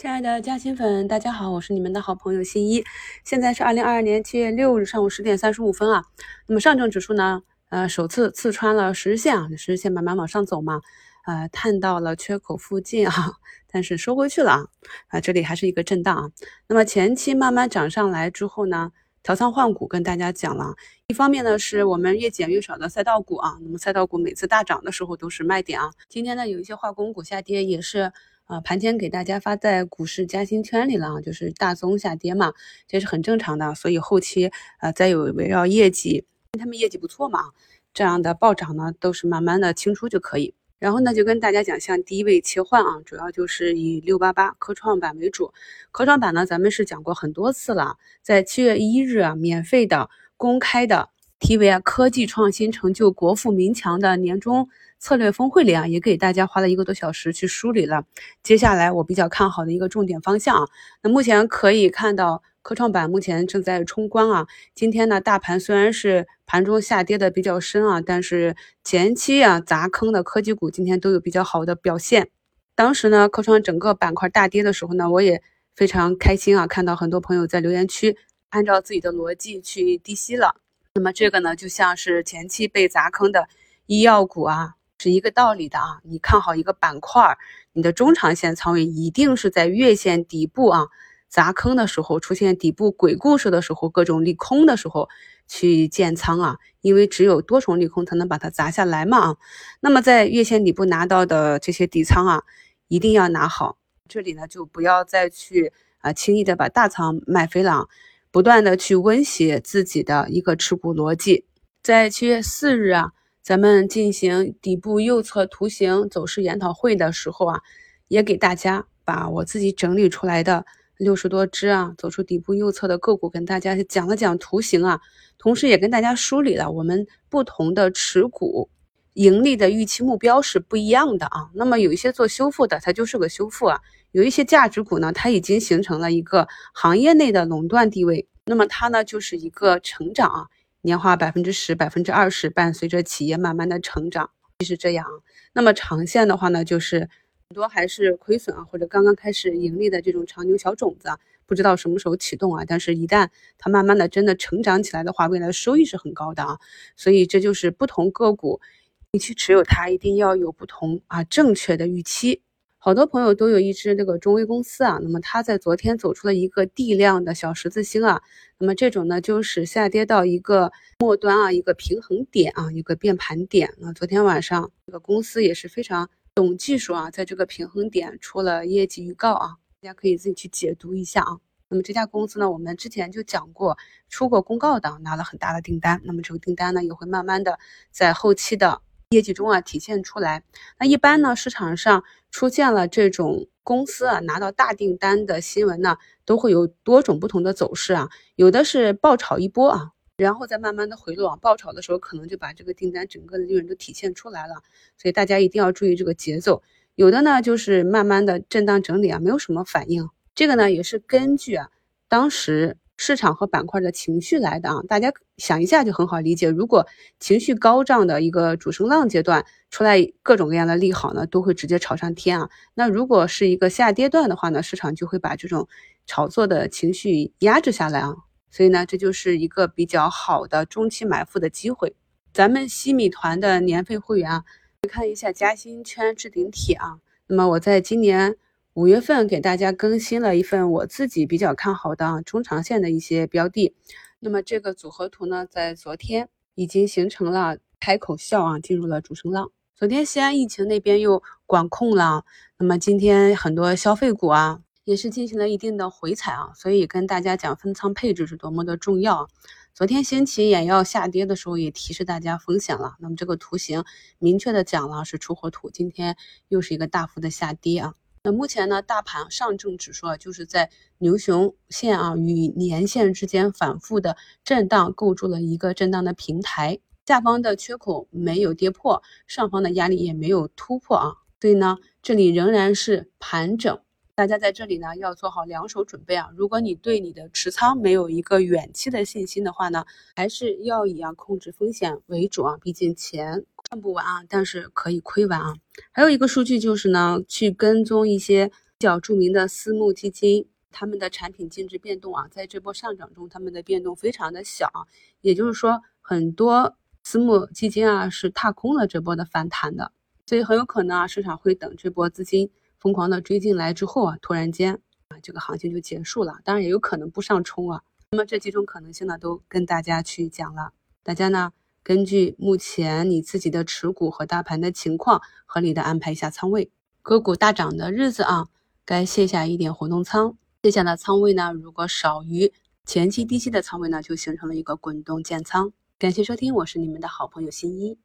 亲爱的嘉兴粉，大家好，我是你们的好朋友新一。现在是二零二二年七月六日上午十点三十五分啊。那么上证指数呢，呃，首次刺穿了十日线啊，十日线慢慢往上走嘛，呃，探到了缺口附近啊，但是收回去了啊，啊，这里还是一个震荡啊。那么前期慢慢涨上来之后呢？调仓换股跟大家讲了，一方面呢是我们越减越少的赛道股啊，那么赛道股每次大涨的时候都是卖点啊。今天呢有一些化工股下跌，也是啊盘前给大家发在股市加薪圈里了啊，就是大宗下跌嘛，这是很正常的。所以后期啊再有围绕业绩，他们业绩不错嘛，这样的暴涨呢都是慢慢的清出就可以。然后呢，就跟大家讲，像低位切换啊，主要就是以六八八科创板为主。科创板呢，咱们是讲过很多次了，在七月一日啊，免费的公开的题为“科技创新成就国富民强”的年终策略峰会里啊，也给大家花了一个多小时去梳理了接下来我比较看好的一个重点方向啊。那目前可以看到。科创板目前正在冲关啊，今天呢，大盘虽然是盘中下跌的比较深啊，但是前期啊砸坑的科技股今天都有比较好的表现。当时呢，科创整个板块大跌的时候呢，我也非常开心啊，看到很多朋友在留言区按照自己的逻辑去低吸了。那么这个呢，就像是前期被砸坑的医药股啊，是一个道理的啊。你看好一个板块，你的中长线仓位一定是在月线底部啊。砸坑的时候，出现底部鬼故事的时候，各种利空的时候去建仓啊，因为只有多重利空才能把它砸下来嘛啊。那么在月线底部拿到的这些底仓啊，一定要拿好。这里呢，就不要再去啊轻易的把大仓卖飞了，不断的去温习自己的一个持股逻辑。在七月四日啊，咱们进行底部右侧图形走势研讨会的时候啊，也给大家把我自己整理出来的。六十多只啊，走出底部右侧的个股，跟大家讲了讲图形啊，同时也跟大家梳理了我们不同的持股盈利的预期目标是不一样的啊。那么有一些做修复的，它就是个修复啊；有一些价值股呢，它已经形成了一个行业内的垄断地位，那么它呢就是一个成长啊，年化百分之十、百分之二十，伴随着企业慢慢的成长，就是这样。那么长线的话呢，就是。很多还是亏损啊，或者刚刚开始盈利的这种长牛小种子啊，不知道什么时候启动啊。但是，一旦它慢慢的真的成长起来的话，未来收益是很高的啊。所以，这就是不同个股，你去持有它，一定要有不同啊正确的预期。好多朋友都有一只这个中微公司啊，那么它在昨天走出了一个地量的小十字星啊，那么这种呢，就是下跌到一个末端啊，一个平衡点啊，一个变盘点啊。昨天晚上这个公司也是非常。懂技术啊，在这个平衡点出了业绩预告啊，大家可以自己去解读一下啊。那么这家公司呢，我们之前就讲过，出过公告的，拿了很大的订单。那么这个订单呢，也会慢慢的在后期的业绩中啊体现出来。那一般呢，市场上出现了这种公司啊拿到大订单的新闻呢，都会有多种不同的走势啊，有的是爆炒一波啊。然后再慢慢的回落啊，爆炒的时候可能就把这个订单整个的利润都体现出来了，所以大家一定要注意这个节奏。有的呢就是慢慢的震荡整理啊，没有什么反应。这个呢也是根据啊当时市场和板块的情绪来的啊，大家想一下就很好理解。如果情绪高涨的一个主升浪阶段出来各种各样的利好呢，都会直接炒上天啊。那如果是一个下跌段的话呢，市场就会把这种炒作的情绪压制下来啊。所以呢，这就是一个比较好的中期买入的机会。咱们西米团的年费会员啊，看一下嘉兴圈置顶帖啊。那么我在今年五月份给大家更新了一份我自己比较看好的中长线的一些标的。那么这个组合图呢，在昨天已经形成了开口笑啊，进入了主升浪。昨天西安疫情那边又管控了，那么今天很多消费股啊。也是进行了一定的回踩啊，所以跟大家讲分仓配置是多么的重要。昨天兴起眼药下跌的时候，也提示大家风险了。那么这个图形明确的讲了是出货图，今天又是一个大幅的下跌啊。那目前呢，大盘上证指数啊，就是在牛熊线啊与年线之间反复的震荡，构筑了一个震荡的平台，下方的缺口没有跌破，上方的压力也没有突破啊，所以呢，这里仍然是盘整。大家在这里呢要做好两手准备啊！如果你对你的持仓没有一个远期的信心的话呢，还是要以啊控制风险为主啊，毕竟钱赚不完啊，但是可以亏完啊。还有一个数据就是呢，去跟踪一些比较著名的私募基金，他们的产品净值变动啊，在这波上涨中，他们的变动非常的小，也就是说，很多私募基金啊是踏空了这波的反弹的，所以很有可能啊，市场会等这波资金疯狂的追进来之后啊，突然间啊，这个行情就结束了。当然也有可能不上冲啊。那么这几种可能性呢，都跟大家去讲了，大家呢。根据目前你自己的持股和大盘的情况，合理的安排一下仓位。个股大涨的日子啊，该卸下一点活动仓。卸下的仓位呢，如果少于前期低吸的仓位呢，就形成了一个滚动建仓。感谢收听，我是你们的好朋友新一。